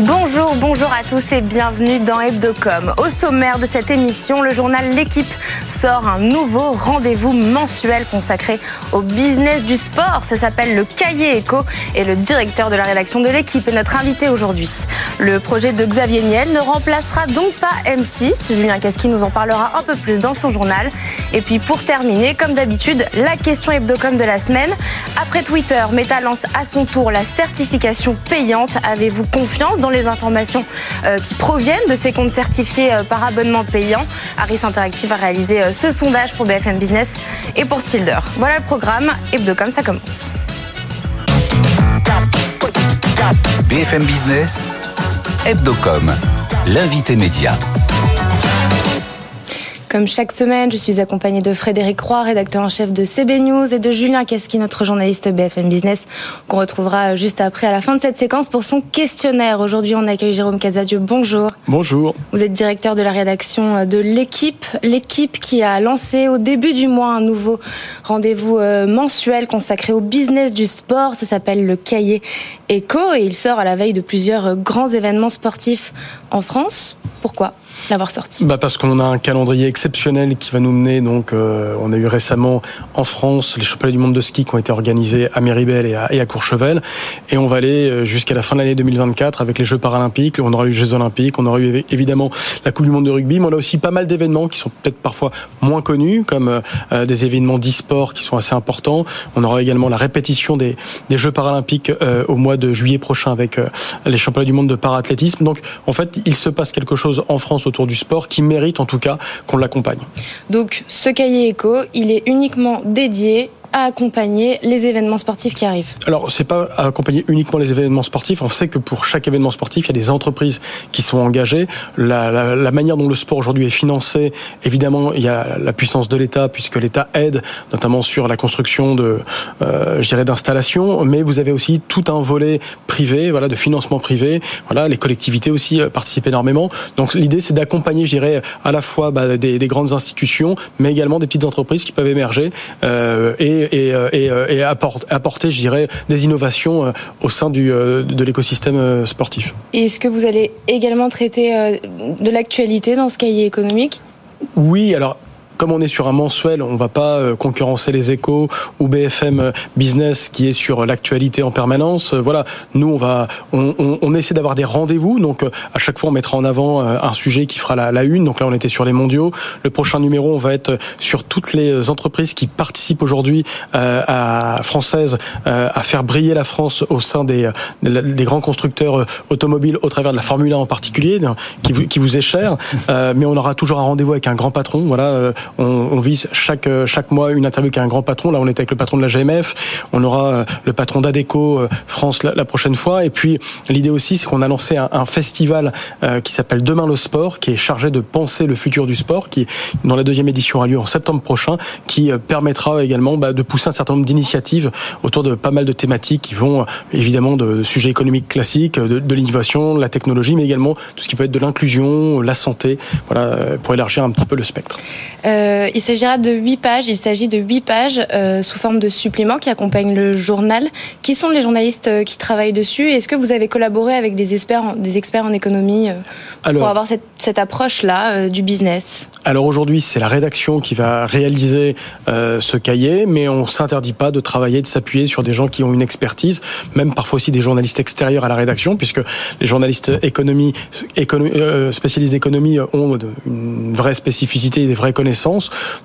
Bonjour, bonjour à tous et bienvenue dans Hebdocom. Au sommaire de cette émission, le journal L'équipe sort un nouveau rendez-vous mensuel consacré au business du sport. Ça s'appelle le Cahier Éco et le directeur de la rédaction de l'équipe est notre invité aujourd'hui. Le projet de Xavier Niel ne remplacera donc pas M6. Julien Casqui nous en parlera un peu plus dans son journal. Et puis pour terminer, comme d'habitude, la question Hebdocom de la semaine. Après Twitter, Meta lance à son tour la certification payante. Avez-vous confiance dans les informations euh, qui proviennent de ces comptes certifiés euh, par abonnement payant. Harris Interactive a réalisé euh, ce sondage pour BFM Business et pour Tilder. Voilà le programme. Hebdocom, ça commence. BFM Business, Hebdocom, l'invité média. Comme chaque semaine, je suis accompagnée de Frédéric Roy, rédacteur en chef de CB News, et de Julien Casqui, notre journaliste BFM Business, qu'on retrouvera juste après à la fin de cette séquence pour son questionnaire. Aujourd'hui, on accueille Jérôme Casadieu. Bonjour. Bonjour. Vous êtes directeur de la rédaction de l'équipe, l'équipe qui a lancé au début du mois un nouveau rendez-vous euh, mensuel consacré au business du sport. Ça s'appelle le Cahier Echo et il sort à la veille de plusieurs grands événements sportifs en France. Pourquoi? L'avoir sorti bah Parce qu'on a un calendrier exceptionnel qui va nous mener. Donc, euh, on a eu récemment en France les championnats du monde de ski qui ont été organisés à Méribel et à, Courchevel. Et on va aller euh, jusqu'à la fin de l'année 2024 avec les Jeux paralympiques. On aura eu les Jeux olympiques. On aura eu évidemment la Coupe du monde de rugby. Mais on a aussi pas mal d'événements qui sont peut-être parfois moins connus, comme euh, des événements d'e-sport qui sont assez importants. On aura également la répétition des, des Jeux paralympiques euh, au mois de juillet prochain avec euh, les championnats du monde de paraathlétisme. Donc, en fait, il se passe quelque chose en France autour du sport qui mérite en tout cas qu'on l'accompagne. Donc ce cahier éco, il est uniquement dédié à accompagner les événements sportifs qui arrivent Alors, c'est pas à accompagner uniquement les événements sportifs. On sait que pour chaque événement sportif, il y a des entreprises qui sont engagées. La, manière dont le sport aujourd'hui est financé, évidemment, il y a la puissance de l'État, puisque l'État aide, notamment sur la construction de, euh, d'installations. Mais vous avez aussi tout un volet privé, voilà, de financement privé. Voilà, les collectivités aussi euh, participent énormément. Donc, l'idée, c'est d'accompagner, je dirais, à la fois bah, des, des, grandes institutions, mais également des petites entreprises qui peuvent émerger euh, et et, et, et apporter, apporter, je dirais, des innovations au sein du, de l'écosystème sportif. Et est-ce que vous allez également traiter de l'actualité dans ce cahier économique? Oui, alors comme on est sur un mensuel, on va pas concurrencer les échos ou BFM Business qui est sur l'actualité en permanence. Voilà, nous on va, on, on, on essaie d'avoir des rendez-vous. Donc à chaque fois on mettra en avant un sujet qui fera la, la, une. Donc là on était sur les mondiaux. Le prochain numéro on va être sur toutes les entreprises qui participent aujourd'hui euh, à françaises euh, à faire briller la France au sein des, des grands constructeurs automobiles au travers de la Formule 1 en particulier, qui vous, qui vous est cher. Euh, mais on aura toujours un rendez-vous avec un grand patron. Voilà on, on, vise chaque chaque mois une interview avec un grand patron. Là, on est avec le patron de la GMF. On aura le patron d'Adeco France la, prochaine fois. Et puis l'idée aussi, c'est qu'on a lancé un, festival euh, qui s'appelle Demain le sport, qui est chargé de penser le futur du sport, qui dans la deuxième édition a lieu en septembre prochain, qui permettra également bah, de pousser un certain nombre d'initiatives autour de pas mal de thématiques qui vont évidemment de sujets économiques classiques, de, de l'innovation, de la technologie, mais également tout ce qui peut être de l'inclusion, la santé, voilà, pour élargir un petit peu le spectre. Euh, il s'agira de 8 pages. Il s'agit de 8 pages euh, sous forme de suppléments qui accompagnent le journal. Qui sont les journalistes euh, qui travaillent dessus? Est-ce que vous avez collaboré avec des experts, des experts en économie euh, alors, pour avoir cette, cette approche-là euh, du business? Alors aujourd'hui, c'est la rédaction qui va réaliser ce cahier, mais on s'interdit pas de travailler, de s'appuyer sur des gens qui ont une expertise, même parfois aussi des journalistes extérieurs à la rédaction, puisque les journalistes économie, économie spécialistes d'économie ont une vraie spécificité et des vraies connaissances.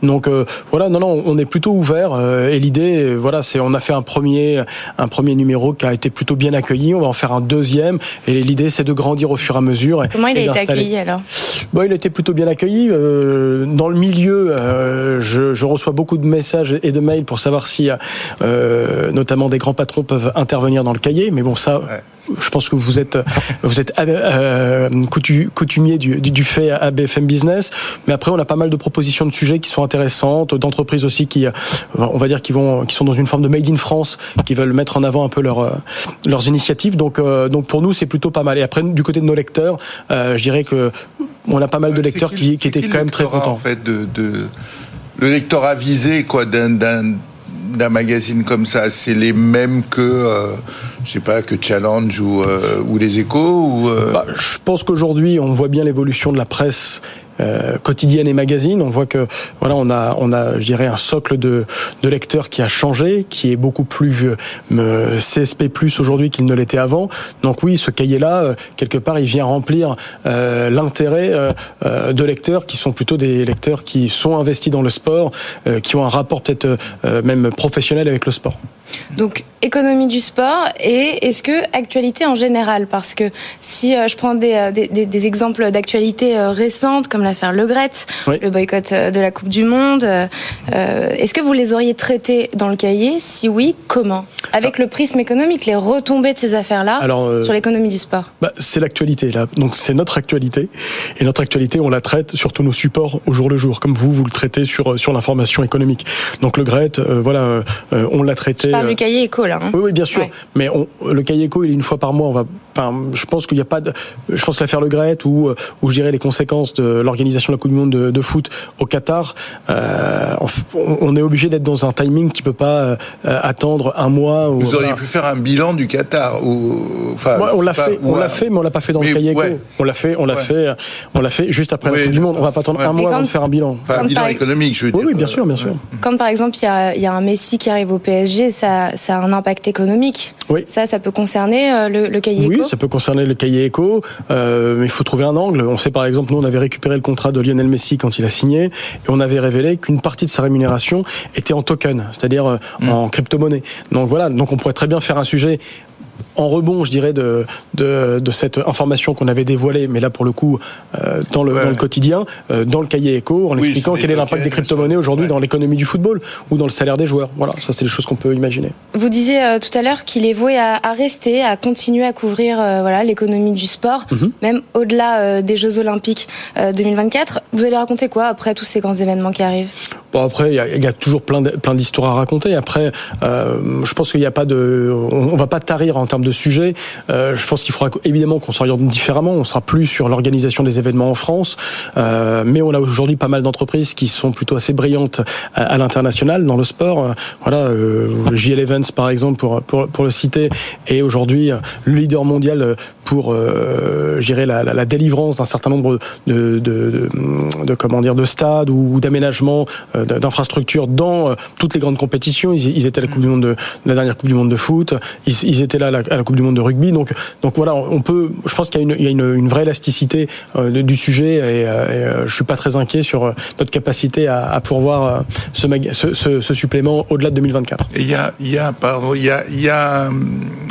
Donc euh, voilà, non, non, on est plutôt ouvert. Euh, et l'idée, voilà, c'est on a fait un premier, un premier numéro qui a été plutôt bien accueilli. On va en faire un deuxième. Et l'idée, c'est de grandir au fur et à mesure. Comment il a été accueilli alors? Bon, Il a été plutôt bien accueilli. Euh, dans le milieu, euh, je, je, reçois beaucoup de messages et de mails pour savoir si, euh, notamment, des grands patrons peuvent intervenir dans le cahier. Mais bon, ça. Ouais je pense que vous êtes vous êtes euh, coutumier du, du, fait à BFM Business, mais après on a pas mal de propositions de sujets qui sont intéressantes, d'entreprises aussi qui, on va dire, qui vont, qui sont dans une forme de made in France, qui veulent mettre en avant un peu leur, leurs initiatives. Donc, euh, donc pour nous c'est plutôt pas mal. Et après du côté de nos lecteurs, euh, je dirais que on a pas mal de lecteurs qui, qui étaient quand même très contents. En fait, de, de le lecteur avisé quoi d'un d'un magazine comme ça, c'est les mêmes que, euh, je sais pas, que Challenge ou, euh, les Échos euh bah, Je pense qu'aujourd'hui, on voit bien l'évolution de la presse euh, quotidienne et magazine. On voit que voilà, on a, je dirais, un socle de, lecteurs qui a changé, qui est beaucoup plus CSP+ aujourd'hui qu'il ne l'était avant. Donc oui, ce cahier-là, quelque part, il vient remplir l'intérêt de lecteurs qui sont plutôt des lecteurs qui sont investis dans le sport, qui ont un rapport peut-être même professionnel avec le sport. Donc économie du sport et est-ce que actualité en général? Parce que si je prends des, des, des exemples d'actualité récentes comme l'affaire Le Gret, le boycott de la Coupe du Monde, est-ce que vous les auriez traités dans le cahier? Si oui, comment? Avec ah. le prisme économique, les retombées de ces affaires-là sur l'économie du sport. bah, C'est l'actualité là, donc c'est notre actualité. Et notre actualité on la traite sur tous nos supports au jour le jour, comme vous vous le traitez sur sur l'information économique. Donc le Gret, voilà, on l'a traité du cahier éco là. Hein. oui, oui, bien sûr. Mais on, le cahier éco, il est une fois par mois. On va, enfin, je pense qu'il n'y a pas de, je pense l'affaire Le Gret ou où je dirais les conséquences de l'organisation de la Coupe du Monde de, de foot au Qatar. Euh, on, est obligé d'être dans un timing qui peut pas euh, attendre un mois. Ou, Vous auriez pu faire un bilan du Qatar ou, enfin, on l'a fait, on l'a fait, mais on l'a pas fait dans le cahier éco. On l'a fait, on l'a fait, on l'a fait juste après la Coupe du Monde. On va pas attendre un mois avant de faire un bilan. Enfin, un bilan économique, je veux dire. Oui, oui bien sûr, bien sûr. Quand par exemple il y a, y a un Messi qui arrive au PSG, ça, ça a un impact économique. Oui. Ça, ça peut concerner euh, le, le cahier éco. Oui, ça peut concerner le cahier éco, euh, mais il faut trouver un angle. On sait par exemple, nous on avait récupéré le contrat de Lionel Messi quand il a signé, et on avait révélé qu'une partie de sa rémunération était en token, c'est-à-dire euh, mm. en crypto-monnaie. Donc voilà, donc on pourrait très bien faire un sujet en rebond, je dirais, de, de, de cette information qu'on avait dévoilée, mais là pour le coup, euh, dans, le, dans le quotidien, euh, dans le cahier éco, en expliquant quel est l'impact des crypto-monnaies aujourd'hui dans l'économie du football ou dans le salaire des joueurs. Voilà, ça c'est les choses qu'on peut imaginer. Vous disiez euh, tout à l'heure qu'il est voué à, à, rester, à continuer à couvrir voilà l'économie du sport, mm-hmm. même au-delà des Jeux Olympiques 2024. Vous allez raconter quoi après tous ces grands événements qui arrivent? Bon après, il y, y a, toujours plein plein d'histoires à raconter. Après, je pense qu'il n'y a pas de, on, va pas tarir en termes de sujet. Euh, je pense qu'il faudra évidemment qu'on s'oriente différemment. On sera plus sur l'organisation des événements en France, euh, mais on a aujourd'hui pas mal d'entreprises qui sont plutôt assez brillantes à, l'international dans le sport. Euh, voilà, euh, JL Events par exemple pour pour, pour le citer est aujourd'hui le leader mondial pour euh, gérer la, la, la, délivrance d'un certain nombre de, de, de, de, comment dire de stades ou d'aménagements euh, d'infrastructures dans toutes les grandes compétitions. Ils, étaient à la Coupe du Monde de la dernière Coupe du Monde de foot. Ils, étaient là à la, Coupe du Monde de rugby. Donc, donc voilà, on peut. Je pense qu'il y a une, une, vraie élasticité euh, du sujet et, et euh, je suis pas très inquiet sur euh, notre capacité à, pourvoir ce, supplément au-delà de 2024. Et il y a, il y a, pardon, il y a, il y a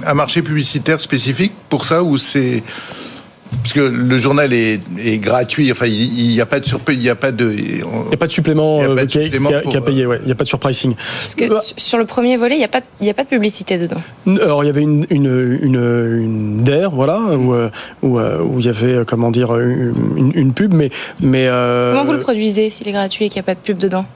un marché publicitaire spécifique pour ça ou c'est parce que le journal est, est gratuit, enfin il n'y a pas de surprise, il n'y a pas de, il n'y a pas de supplément, euh, qui, a, payé, ouais. il n'y a pas de surpricing. Parce que bah, sur le premier volet, il n'y a pas, il y a pas de publicité dedans. Alors il y avait une une une, une DER, voilà, où, euh, où, euh, où il y avait comment dire une, une pub, mais mais euh... comment vous le produisez s'il est gratuit et qu'il n'y a pas de pub dedans?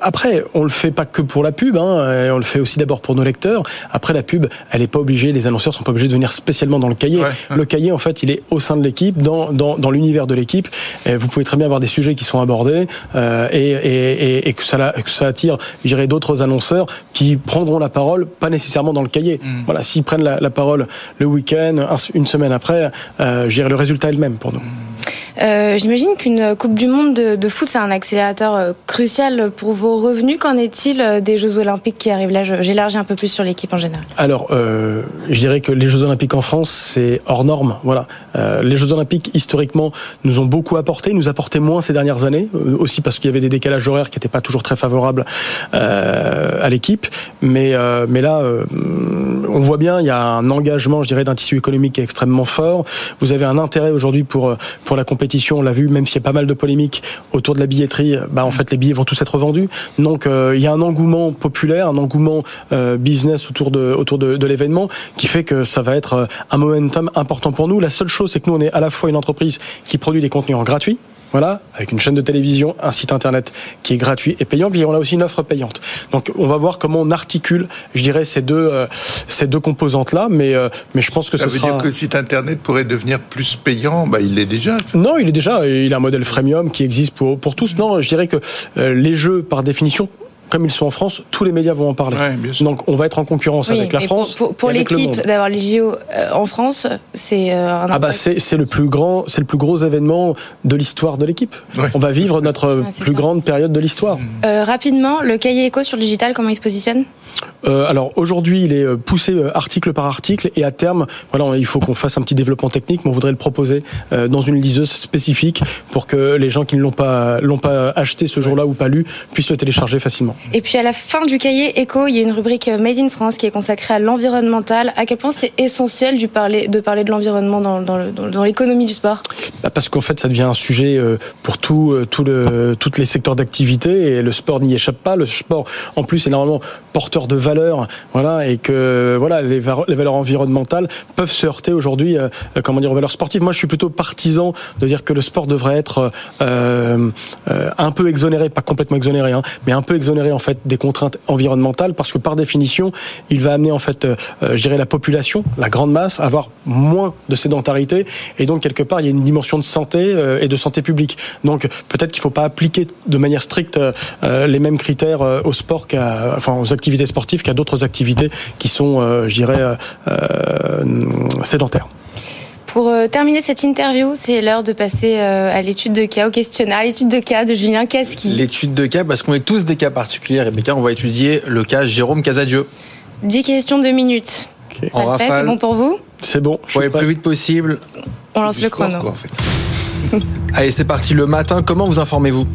Après, on le fait pas que pour la pub, hein, on le fait aussi d'abord pour nos lecteurs. Après, la pub, elle est pas obligée, les annonceurs sont pas obligés de venir spécialement dans le cahier. Ouais, ouais. Le cahier, en fait, il est au sein de l'équipe, dans, dans, dans l'univers de l'équipe. Vous pouvez très bien avoir des sujets qui sont abordés euh, et, et, et, que, ça, que ça attire, je dirais, d'autres annonceurs qui prendront la parole, pas nécessairement dans le cahier. Mmh. Voilà, s'ils prennent la, la, parole le week-end, une semaine après, euh, je dirais, le résultat est le même pour nous. Mmh. Euh, J'imagine qu'une Coupe du Monde de, foot, c'est un accélérateur euh, crucial pour vos revenus. Qu'en est-il euh, des Jeux Olympiques qui arrivent? Là J'élargis un peu plus sur l'équipe en général. Alors, je dirais que les Jeux Olympiques en France, c'est hors norme. Voilà. Les Jeux Olympiques, historiquement, nous ont beaucoup apporté, nous apportaient moins ces dernières années, aussi parce qu'il y avait des décalages horaires qui n'étaient pas toujours très favorables à l'équipe. Mais, mais là, on voit bien, il y a un engagement, je dirais, d'un tissu économique extrêmement fort. Vous avez un intérêt aujourd'hui pour, pour la compétition on l'a vu, même s'il y a pas mal de polémiques autour de la billetterie, bah en fait les billets vont tous être vendus. Donc euh, il y a un engouement populaire, un engouement euh, business autour de autour de, de l'événement qui fait que ça va être euh, un momentum important pour nous. La seule chose, c'est que nous on est à la fois une entreprise qui produit des contenus en gratuit voilà, avec une chaîne de télévision, un site internet qui est gratuit et payant, puis on a aussi une offre payante. Donc on va voir comment on articule, je dirais, ces deux, euh, ces deux composantes-là, mais, euh, mais je pense que Ça ce veut sera... dire que le site internet pourrait devenir plus payant? Bah, Il l'est déjà. Non, il est déjà, il a un modèle freemium qui existe pour, pour tous. Non, je dirais que euh, les jeux, par définition, comme ils sont en France, tous les médias vont en parler. Ouais, bien sûr. Donc on va être en concurrence Oui, avec la France. Pour, pour- pour et avec le l'équipe d'avoir les JO euh, en France, c'est euh, un Ah bah c'est c'est le plus grand, c'est le plus gros événement de l'histoire de l'équipe. Ouais. On va vivre notre plus ça. grande période de l'histoire. Euh, rapidement, le cahier éco sur le digital, comment il se positionne? Euh, alors aujourd'hui, il est euh, poussé euh, article par article et à terme, voilà, il faut qu'on fasse un petit développement technique, mais on voudrait le proposer euh, dans une liseuse spécifique pour que les gens qui ne l'ont pas l'ont pas acheté ce jour-là ou pas lu puissent le télécharger facilement. Et puis à la fin du cahier éco, il y a une rubrique Made in France qui est consacrée à l'environnemental. À quel point c'est essentiel du parler, de parler de l'environnement dans, l'économie du sport? Bah, Parce qu'en fait, ça devient un sujet pour tout, tout le, toutes les secteurs d'activité et le sport n'y échappe pas. Le sport, en plus, est normalement porteur de valeurs, voilà, et que voilà, les, va- les valeurs environnementales peuvent se heurter aujourd'hui, euh, euh, comment dire, aux valeurs sportives. Moi, je suis plutôt partisan de dire que le sport devrait être euh, un peu exonéré, pas complètement exonéré, hein, mais un peu exonéré en fait des contraintes environnementales, parce que par définition, il va amener en fait, je dirais, la population, la grande masse, à avoir moins de sédentarité, et donc quelque part, il y a une dimension de santé et de santé publique. Donc peut-être qu'il ne faut pas appliquer de manière stricte les mêmes critères au sport qu'à, enfin, aux activités sportives qu'à d'autres activités qui sont, euh, je dirais, euh, euh, sédentaires. Pour terminer cette interview, c'est l'heure de passer à l'étude de cas, au questionnaire, à l'étude de cas de Julien Casqui. L'étude de cas, parce qu'on est tous des cas particuliers, Rebecca, on va étudier le cas Jérôme Casadieu. 10 questions, 2 minutes. Ok. Ça En fait, rafale. c'est bon pour vous? C'est bon. je aller le plus vite possible. On lance le chrono. quoi, en fait. Allez, c'est parti. Le matin, comment vous informez-vous?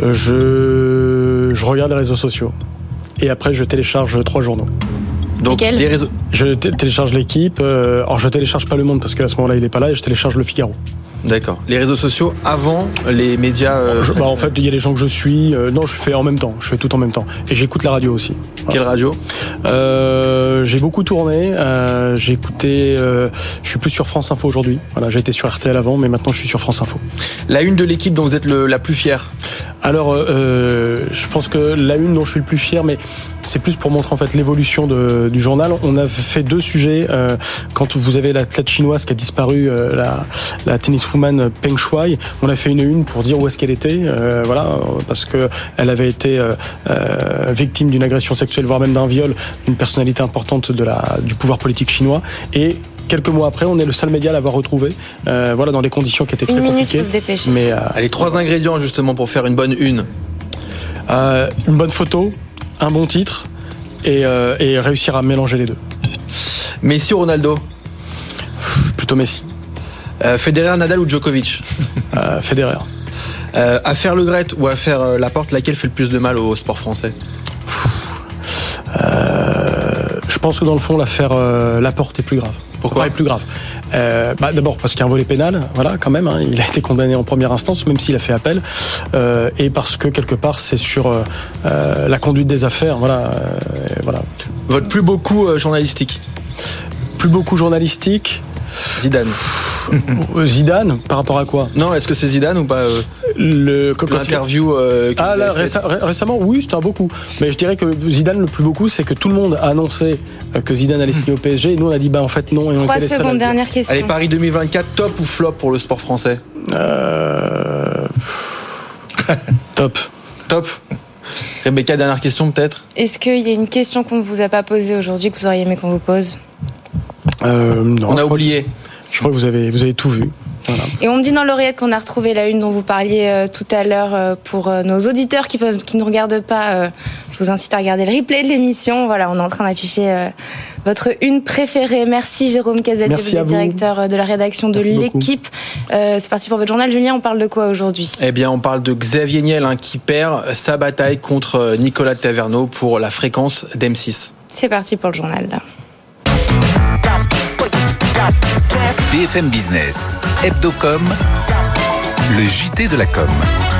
Euh, Je, je regarde les réseaux sociaux. Et après, je télécharge trois journaux. Donc, les réseaux. Je té- télécharge l'équipe. euh, alors, je télécharge pas le monde parce qu'à ce moment-là, il est pas là. Et je télécharge le Figaro. D'accord. Les réseaux sociaux avant les médias. euh, Je- bah, en fait, il y a les gens que je suis. euh, non, je fais en même temps. Je fais tout en même temps. Et j'écoute la radio aussi. Quelle radio Euh, j'ai beaucoup tourné. euh, j'ai écouté. euh, je suis plus sur France Info aujourd'hui. Voilà, j'ai été sur RTL avant, mais maintenant je suis sur France Info. La une de l'équipe dont vous êtes le- la plus fière. Alors, euh, je pense que la une dont je suis le plus fier, mais c'est plus pour montrer en fait l'évolution du journal. On a fait deux sujets. euh, quand vous avez l'athlète chinoise qui a disparu, euh, la, la tenniswoman Peng Shuai, on a fait une une pour dire où est-ce qu'elle était. euh, voilà, parce que elle avait été euh, euh, victime d'une agression sexuelle, voire même d'un viol, d'une personnalité importante de la, du pouvoir politique chinois. Et quelques mois après, on est le seul média à l'avoir retrouvé. euh, voilà, dans des conditions qui étaient très Une minute, compliquées. faut se dépêcher. Mais euh, Allez, trois ingrédients justement pour faire une bonne une. Euh, une bonne photo, un bon titre et, euh, et réussir à mélanger les deux. Messi ou Ronaldo? Plutôt Messi, Euh, Federer, Nadal ou Djokovic? Euh, Federer. euh, Affaire Le Gret ou affaire euh, Laporte, laquelle fait le plus de mal au sport français? Euh, pense que dans le fond, l'affaire euh, Laporte est plus grave. Pourquoi est plus grave Euh, bah, D'abord parce qu'il y a un volet pénal, voilà, quand même. hein, il a été condamné en première instance, même s'il a fait appel, Euh, et parce que quelque part, c'est sur euh, la conduite des affaires, voilà, voilà. Votre plus beau coup journalistique? Plus beaucoup journalistique. Zidane. Euh, Zidane, par rapport à quoi? Non, est-ce que c'est Zidane ou pas euh, Le L'interview euh, Ah là, réce- récemment, oui, c'était un beau coup. Mais je dirais que Zidane, le plus beau coup, c'est que tout le monde a annoncé euh, que Zidane allait signer au PSG. Et nous, on a dit, bah en fait, non. Et on 3 était les seuls à le secondes, dernière question. Allez, Paris 2024, top ou flop pour le sport français? Euh, Top. Top. Rebecca, dernière question peut-être? Est-ce qu'il y a une question qu'on ne vous a pas posée aujourd'hui que vous auriez aimé qu'on vous pose? Non, On a crois, oublié. je crois que vous avez, vous avez tout vu. Voilà. Et on me dit dans l'oreillette qu'on a retrouvé la une dont vous parliez euh, tout à l'heure euh, pour euh, nos auditeurs qui peuvent, qui ne regardent pas. euh, je vous incite à regarder le replay de l'émission. Voilà, on est en train d'afficher euh, votre une préférée. Merci Jérôme Merci vous êtes directeur euh, de la rédaction de l'équipe. Euh, C'est parti pour votre journal. Julien, on parle de quoi aujourd'hui? Eh bien, on parle de Xavier Niel hein, qui perd sa bataille contre euh, Nicolas Taverneau pour la fréquence d'M6. C'est parti pour le journal. BFM Business, Hebdocom, le JT de la com.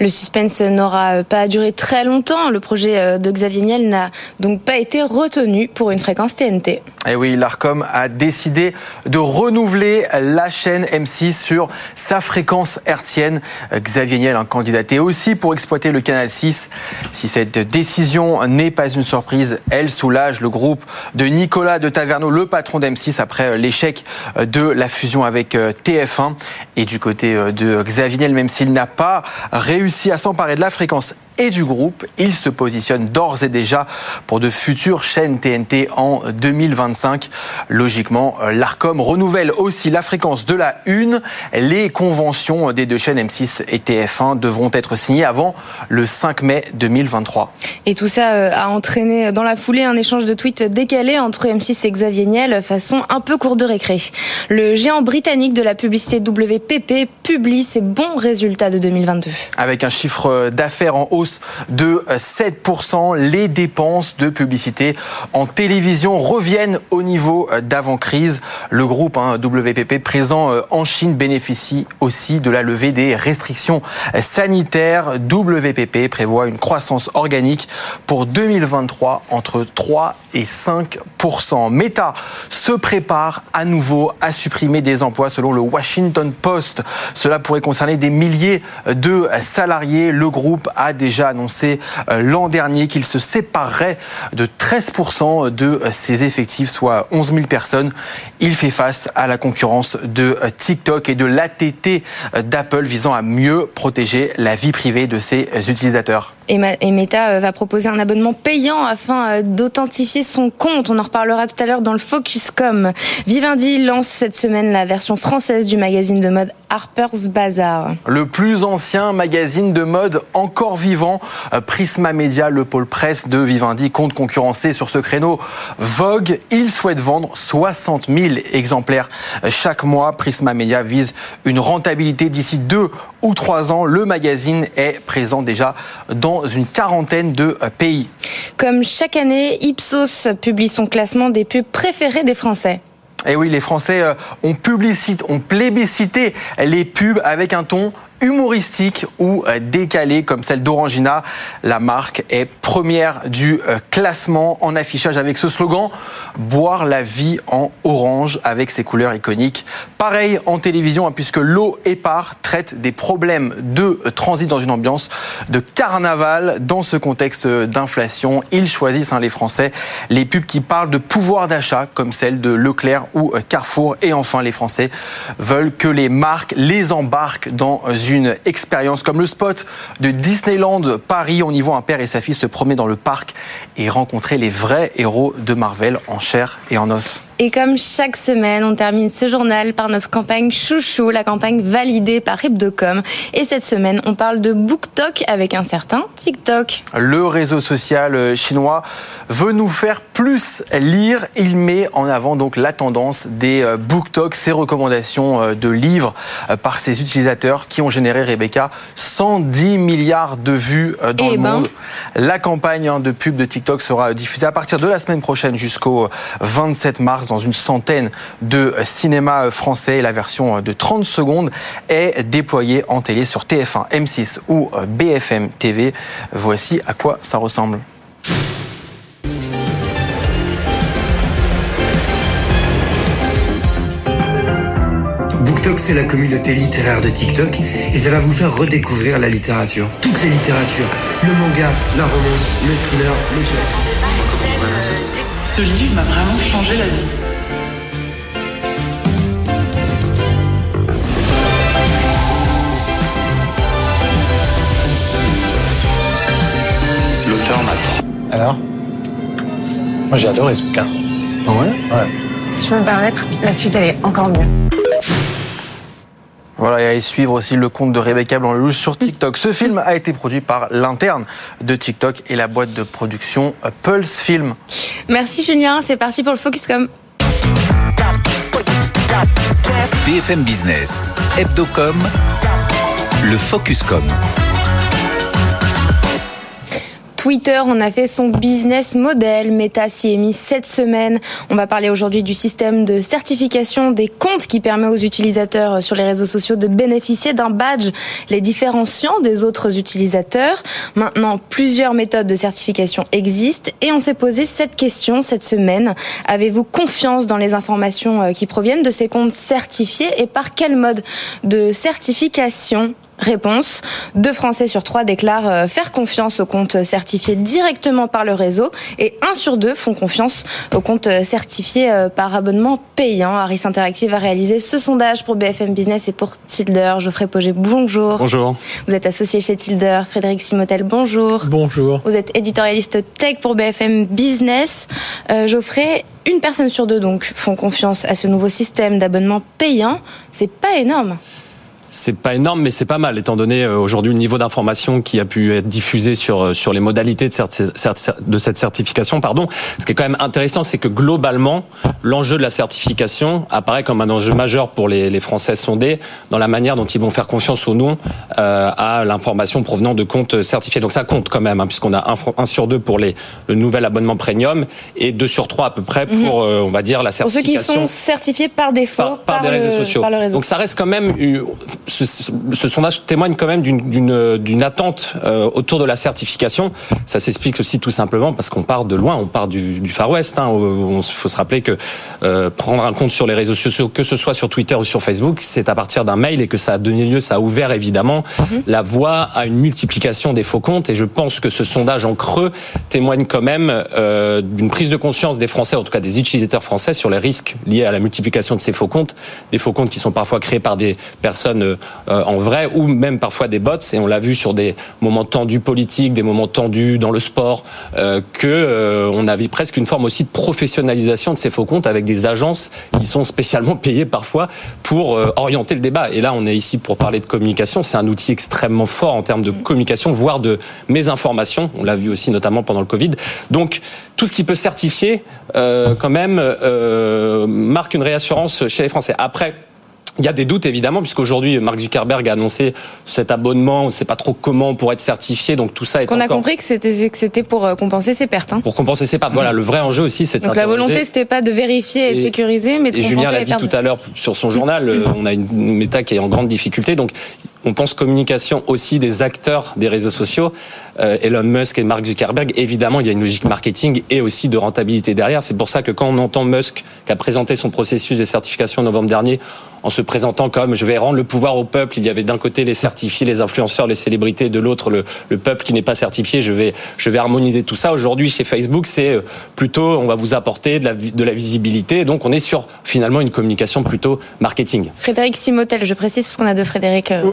Le suspense n'aura pas duré très longtemps. Le projet de Xavier Niel n'a donc pas été retenu pour une fréquence TNT. Et eh oui, l'ARCOM a décidé de renouveler la chaîne M6 sur sa fréquence hertzienne. Xavier Niel a candidaté aussi pour exploiter le canal 6. Si cette décision n'est pas une surprise, elle soulage le groupe de Nicolas de Taverneau, le patron d'M6, après l'échec de la fusion avec TF1. Et du côté de Xavier Niel, même s'il n'a pas réussi à s'emparer de la fréquence et du groupe. Il se positionne d'ores et déjà pour de futures chaînes TNT en 2025. Logiquement, l'ARCOM renouvelle aussi la fréquence de la une. Les conventions des deux chaînes M6 et TF1 devront être signées avant le 5 mai 2023. Et tout ça euh, a entraîné dans la foulée un échange de tweets décalé entre M6 et Xavier Niel, façon un peu court de récré. Le géant britannique de la publicité WPP publie ses bons résultats de 2022. Avec un chiffre d'affaires en hausse de 7%. Les dépenses de publicité en télévision reviennent au niveau d'avant-crise. Le groupe hein, WPP présent euh, en Chine bénéficie aussi de la levée des restrictions sanitaires. WPP prévoit une croissance organique pour 2023 entre 3 et 5%. Meta se prépare à nouveau à supprimer des emplois selon le Washington Post. Cela pourrait concerner des milliers de salariés. Le groupe a déjà déjà annoncé euh, l'an dernier qu'il se séparerait de 13% de ses effectifs, soit 11 000 personnes. Il fait face à la concurrence de euh, TikTok et de l'ATT euh, d'Apple visant à mieux protéger la vie privée de ses utilisateurs. Et Meta va proposer un abonnement payant afin d'authentifier son compte. On en reparlera tout à l'heure dans le Focuscom. Vivendi lance cette semaine la version française du magazine de mode Harper's Bazaar. Le plus ancien magazine de mode encore vivant euh, Prisma Media, le pôle presse de Vivendi, compte concurrencer sur ce créneau Vogue. Il souhaite vendre 60 000 exemplaires chaque mois. Prisma Media vise une rentabilité d'ici deux ou trois ans. Le magazine est présent déjà dans une quarantaine de pays. Comme chaque année, Ipsos publie son classement des pubs préférées des Français. Et eh oui, les Français euh, ont, publicité, ont plébiscité les pubs avec un ton humoristique ou euh, décalée comme celle d'Orangina. La marque est première du euh, classement en affichage avec ce slogan Boire la vie en orange avec ses couleurs iconiques. Pareil en télévision hein, puisque l'eau épar traite des problèmes de euh, transit dans une ambiance de carnaval dans ce contexte d'inflation. Ils choisissent hein, les Français les pubs qui parlent de pouvoir d'achat comme celle de Leclerc ou Carrefour et enfin les Français veulent que les marques les embarquent dans une une expérience comme le spot de Disneyland Paris. On y voit un père et sa fille se promener dans le parc et rencontrer les vrais héros de Marvel en chair et en os. Et comme chaque semaine, on termine ce journal par notre campagne Chouchou, la campagne validée par Hebdocom. Et cette semaine, on parle de BookTok avec un certain TikTok. Le réseau social chinois veut nous faire plus lire. Il met en avant donc la tendance des euh, BookTok, ses recommandations euh, de livres euh, par ses utilisateurs qui ont généré, Rebecca, 110 milliards de vues dans eh le ben. monde. La campagne hein, de pub de TikTok sera diffusée à partir de la semaine prochaine jusqu'au 27 mars dans une centaine de cinémas français. La version de 30 secondes est déployée en télé sur TF1, M6 ou BFM TV. Voici à quoi ça ressemble. BookTok, c'est la communauté littéraire de TikTok et ça va vous faire redécouvrir la littérature. Toutes les littératures. Le manga, la romance, le thriller, les classiques. Ce livre m'a vraiment changé la vie. L'auteur m'a... Alors Moi j'ai adoré ce bouquin. Ah ouais? Ouais. Je peux me permettre, la suite elle est encore mieux. Voilà, et allez suivre aussi le compte de Rebecca Blanc-Lelouch sur TikTok. Ce film a été produit par l'interne de TikTok et la boîte de production Pulse Film. Merci Julien, c'est parti pour le Focuscom. BFM Business, Hebdocom, le Focuscom. Twitter en a fait son business model. Meta s'y est mis cette semaine. On va parler aujourd'hui du système de certification des comptes qui permet aux utilisateurs sur les réseaux sociaux de bénéficier d'un badge les différenciant des autres utilisateurs. Maintenant, plusieurs méthodes de certification existent et on s'est posé cette question cette semaine. Avez-vous confiance dans les informations euh, qui proviennent de ces comptes certifiés et par quel mode de certification? Réponse. Deux Français sur trois déclarent euh, faire confiance aux comptes certifiés directement par le réseau et un sur deux font confiance aux comptes certifiés euh, par abonnement payant. Harris Interactive a réalisé ce sondage pour BFM Business et pour Tilder. Geoffrey Poget, bonjour. Bonjour. Vous êtes associé chez Tilder. Frédéric Simotel, bonjour. Bonjour. Vous êtes éditorialiste tech pour BFM Business. Euh, Geoffrey, une personne sur deux donc font confiance à ce nouveau système d'abonnement payant. C'est pas énorme. C'est pas énorme, mais c'est pas mal, étant donné euh, aujourd'hui le niveau d'information qui a pu être diffusé sur euh, sur les modalités de, de cette certification. Pardon. Ce qui est quand même intéressant, c'est que globalement, l'enjeu de la certification apparaît comme un enjeu majeur pour les, les Français sondés dans la manière dont ils vont faire confiance ou non euh, à l'information provenant de comptes certifiés. Donc ça compte quand même, hein, puisqu'on a un, sur deux pour les, le nouvel abonnement premium et deux sur trois à peu près pour, mhm. on va dire, la certification. Pour ceux qui sont certifiés par défaut par, des réseaux sociaux. Par le réseau. Donc ça reste quand même ce, ce, sondage témoigne quand même d'une attente euh, autour de la certification. Ça s'explique aussi tout simplement parce qu'on part de loin, on part du, du Far West. Hein, il faut se rappeler que euh, prendre un compte sur les réseaux sociaux, que ce soit sur Twitter ou sur Facebook, c'est à partir d'un mail et que ça a donné lieu, ça a ouvert évidemment mhm. la voie à une multiplication des faux comptes. Et je pense que ce sondage en creux témoigne quand même euh, d'une prise de conscience des Français, en tout cas des utilisateurs français, sur les risques liés à la multiplication de ces faux comptes, des faux comptes qui sont parfois créés par des personnes euh, en vrai ou même parfois des bots. Et on l'a vu sur des moments tendus politiques, des moments tendus dans le sport, euh, que euh, on avait presque une forme aussi de professionnalisation de ces faux comptes avec des agences qui sont spécialement payées parfois pour orienter le débat. Et là, on est ici pour parler de communication. C'est un outil extrêmement fort en termes de communication, voire de mésinformation. On l'a vu aussi notamment pendant le Covid. Donc tout ce qui peut certifier, quand même, marque une réassurance chez les Français. Après, il y a des doutes évidemment, puisqu'aujourd'hui Mark Zuckerberg a annoncé cet abonnement, on ne sait pas trop comment pour être certifié, donc tout ça est. Qu'on a compris que c'était que c'était pour euh, compenser ses pertes. Hein. Pour compenser ses pertes. Voilà, le vrai enjeu aussi, c'est de Donc la volonté, c'était pas de vérifier et, de sécuriser, mais de et Julien l'a dit tout à l'heure sur son journal, euh, on a une méta qui est en grande difficulté, donc on pense communication aussi des acteurs des réseaux sociaux, euh, Elon Musk et Mark Zuckerberg. Évidemment, il y a une logique marketing et aussi de rentabilité derrière. C'est pour ça que quand on entend Musk qui a présenté son processus de certification en novembre dernier en se présentant comme je vais rendre le pouvoir au peuple. Il y avait d'un côté les certifiés, les influenceurs, les célébrités, de l'autre le, le, peuple qui n'est pas certifié. Je vais, je vais harmoniser tout ça. Aujourd'hui, chez Facebook, c'est euh, plutôt on va vous apporter de la, de la visibilité. Donc, on est sur finalement une communication plutôt marketing. Frédéric Simotel, je précise parce qu'on a deux Frédéric. Euh.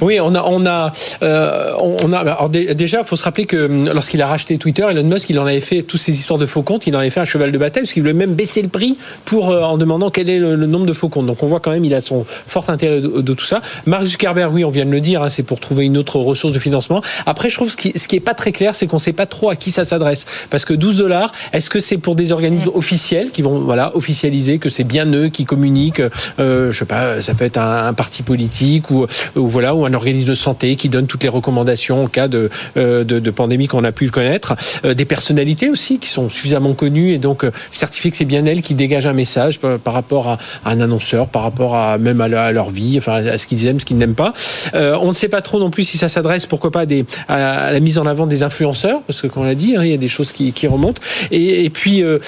Oui, on a, on a, euh, on a. Alors déjà, il faut se rappeler que hum, lorsqu'il a racheté Twitter, Elon Musk, il en avait fait toutes ces histoires de faux comptes. Il en avait fait un cheval de bataille parce qu'il voulait même baisser le prix pour en demandant quel est le, nombre de faux comptes. Donc, on voit quand même, il a son fort intérêt de, tout ça. Mark Zuckerberg, oui, on vient de le dire, hein, c'est pour trouver une autre ressource de financement. Après, je trouve ce qui, ce qui est pas très clair, c'est qu'on sait pas trop à qui ça s'adresse. Parce que 12 dollars, est-ce que c'est pour des organismes officiels qui vont, voilà, officialiser que c'est bien eux qui communiquent, euh, je sais pas, ça peut être un, parti politique ou, ou, voilà, ou un organisme de santé qui donne toutes les recommandations en cas de, euh, de, de, pandémie qu'on a pu connaître. Euh, des personnalités aussi qui sont suffisamment connues et donc certifiées que c'est bien elles qui dégagent un message par, rapport à, un annonceur, par rapport à même à, leur vie, enfin à ce qu'ils aiment, ce qu'ils n'aiment pas. Euh, on ne sait pas trop non plus si ça s'adresse, pourquoi pas, des, à la mise en avant des influenceurs, parce que comme on l'a dit, hein, il y a des choses qui, qui remontent. Et, et puis euh,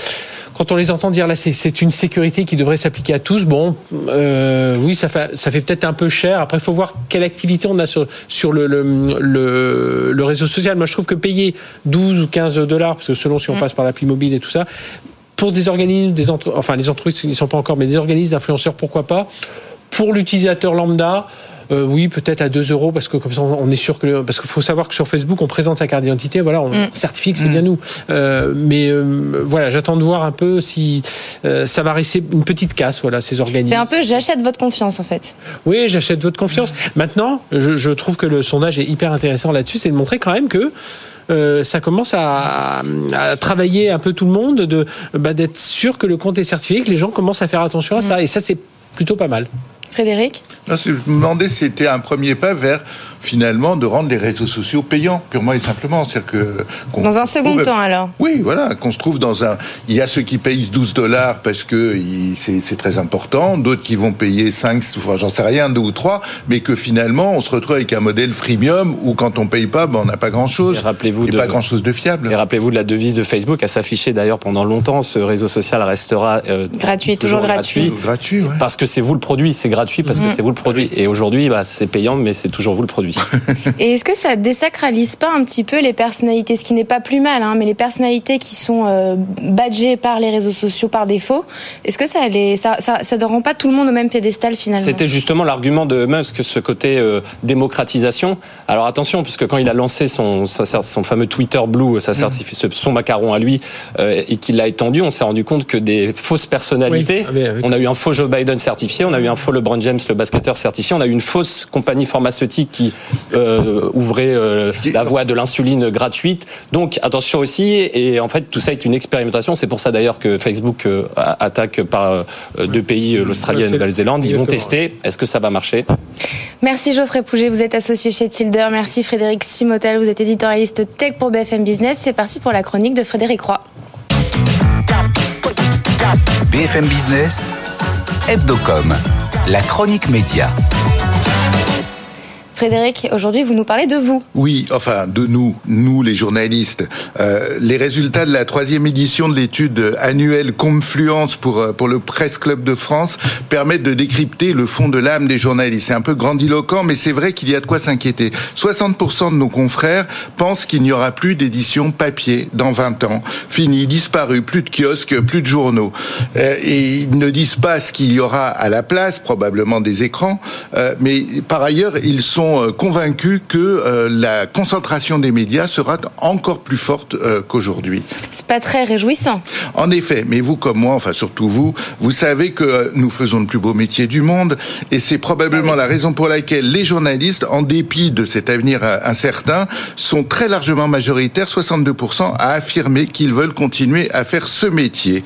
quand on les entend dire là, c'est une sécurité qui devrait s'appliquer à tous. Bon, euh, oui, ça fait, ça fait peut-être un peu cher. Après, il faut voir quelle activité on a sur, sur le, le, le, le, réseau social. Moi, je trouve que payer 12 ou 15 dollars, parce que selon si on mm. passe par l'appli mobile et tout ça, pour des organismes, des entre, enfin les entreprises qui ne sont pas encore, mais des organismes d'influenceurs, pourquoi pas pour l'utilisateur lambda, euh, oui, peut-être à 2 euros parce que comme ça on est sûr que parce qu'il faut savoir que sur Facebook on présente sa carte d'identité, voilà, on mm. certifie que c'est bien mm. nous. Euh, mais euh, voilà, j'attends de voir un peu si ça va rester une petite casse, voilà, ces organismes. C'est un peu j'achète votre confiance en fait. Oui, j'achète votre confiance. Maintenant, je, trouve que le sondage est hyper intéressant là-dessus, c'est de montrer quand même que ça commence à, travailler un peu tout le monde, de bah, d'être sûr que le compte est certifié, que les gens commencent à faire attention à ça. Mm. Et ça, c'est plutôt pas mal. Frédéric? Je me demandais si c'était un premier pas vers finalement de rendre les réseaux sociaux payants, purement et simplement. C'est-à-dire que dans un second temps alors? Oui, voilà, qu'on se trouve dans un. Il y a ceux qui payent 12 dollars parce que c'est très important, d'autres qui vont payer 5, enfin, j'en sais rien, 2 ou 3, mais que finalement on se retrouve avec un modèle freemium où quand on paye pas, ben, on n'a pas grand-chose. Rappelez-vous de pas grand-chose de fiable. Et rappelez-vous de la devise de Facebook à s'afficher d'ailleurs pendant longtemps. Ce réseau social restera euh, gratuit, toujours, gratuit. gratuit, ouais. Parce que c'est vous le produit, c'est gratuit parce que mm. c'est vous le produit. Et aujourd'hui, bah, c'est payant, mais c'est toujours vous le produit. Et est-ce que ça désacralise pas un petit peu les personnalités, ce qui n'est pas plus mal, hein, mais les personnalités qui sont euh, badgées par les réseaux sociaux par défaut, est-ce que ça, les, ça, ça, ça, ne rend pas tout le monde au même piédestal finalement? C'était justement l'argument de Musk, ce côté euh, démocratisation. Alors attention, puisque quand il a lancé son, son fameux Twitter Blue, sa mm. son macaron à lui, euh, et qu'il l'a étendu, on s'est rendu compte que des fausses personnalités, ah, on a eu un faux Joe Biden certifié, on a eu un faux LeBron James, le basketteur certifié, on a eu une fausse compagnie pharmaceutique qui euh, ouvrait euh, la voie de l'insuline gratuite. Donc attention aussi, et en fait tout ça est une expérimentation. C'est pour ça d'ailleurs que Facebook euh, attaque par deux pays, l'Australie et la Nouvelle-Zélande. Ils vont tester. Est-ce que ça va marcher? Merci Geoffrey Pouget, vous êtes associé chez Tilder. Merci Frédéric Simotel, vous êtes éditorialiste tech pour BFM Business. C'est parti pour la chronique de Frédéric Roy. BFM Business, Hebdocom, la chronique média. Frédéric, aujourd'hui, vous nous parlez de vous. Oui, enfin, de nous, nous les journalistes. Euh, les résultats de la troisième édition de l'étude annuelle Confluence pour, euh, pour le Presse Club de France permettent de décrypter le fond de l'âme des journalistes. C'est un peu grandiloquent, mais c'est vrai qu'il y a de quoi s'inquiéter. 60% de nos confrères pensent qu'il n'y aura plus d'édition papier dans 20 ans. Fini, disparu, plus de kiosques, plus de journaux. Euh, et ils ne disent pas ce qu'il y aura à la place, probablement des écrans, mais par ailleurs, ils sont euh, convaincus que euh, la concentration des médias sera encore plus forte euh, qu'aujourd'hui. C'est pas très réjouissant. En effet, mais vous comme moi, enfin surtout vous, vous savez que nous faisons le plus beau métier du monde et c'est probablement la raison pour laquelle les journalistes, en dépit de cet avenir incertain, sont très largement majoritaires, 62%, à affirmer qu'ils veulent continuer à faire ce métier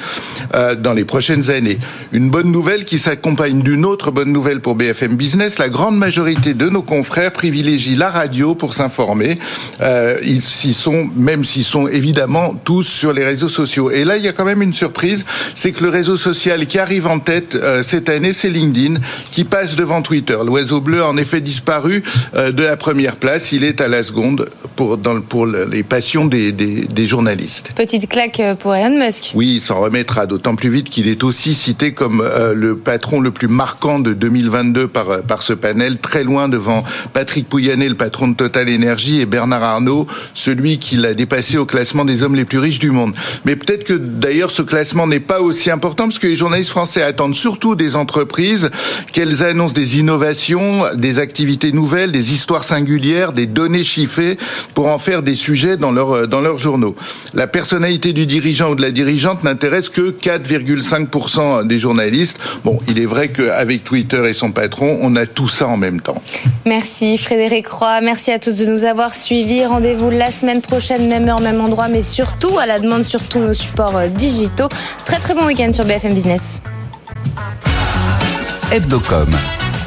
dans les prochaines années. Une bonne nouvelle qui s'accompagne d'une autre bonne nouvelle pour BFM Business, la grande majorité de nos confrères frères privilégient la radio pour s'informer. Euh, ils s'y sont, même s'ils sont évidemment tous sur les réseaux sociaux. Et là, il y a quand même une surprise, c'est que le réseau social qui arrive en tête euh, cette année, c'est LinkedIn, qui passe devant Twitter. L'oiseau bleu a en effet disparu euh, de la première place. Il est à la seconde pour, dans, pour les passions des, des, des journalistes. Petite claque pour Elon Musk. Oui, il s'en remettra d'autant plus vite qu'il est aussi cité comme le patron le plus marquant de 2022 par, par ce panel, très loin devant Patrick Pouyanné, le patron de Total Energy, et Bernard Arnault, celui qui l'a dépassé au classement des hommes les plus riches du monde. Mais peut-être que d'ailleurs ce classement n'est pas aussi important parce que les journalistes français attendent surtout des entreprises qu'elles annoncent des innovations, des activités nouvelles, des histoires singulières, des données chiffrées pour en faire des sujets dans leurs dans leurs journaux. La personnalité du dirigeant ou de la dirigeante n'intéresse que 4,5% des journalistes. Bon, il est vrai qu'avec Twitter et son patron, on a tout ça en même temps. Merci. Merci Frédéric Roy, merci à tous de nous avoir suivis. Rendez-vous la semaine prochaine, même heure, même endroit, mais surtout à la demande sur tous nos supports euh, digitaux. Très très bon week-end sur BFM Business.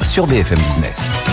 Sur BFM Business.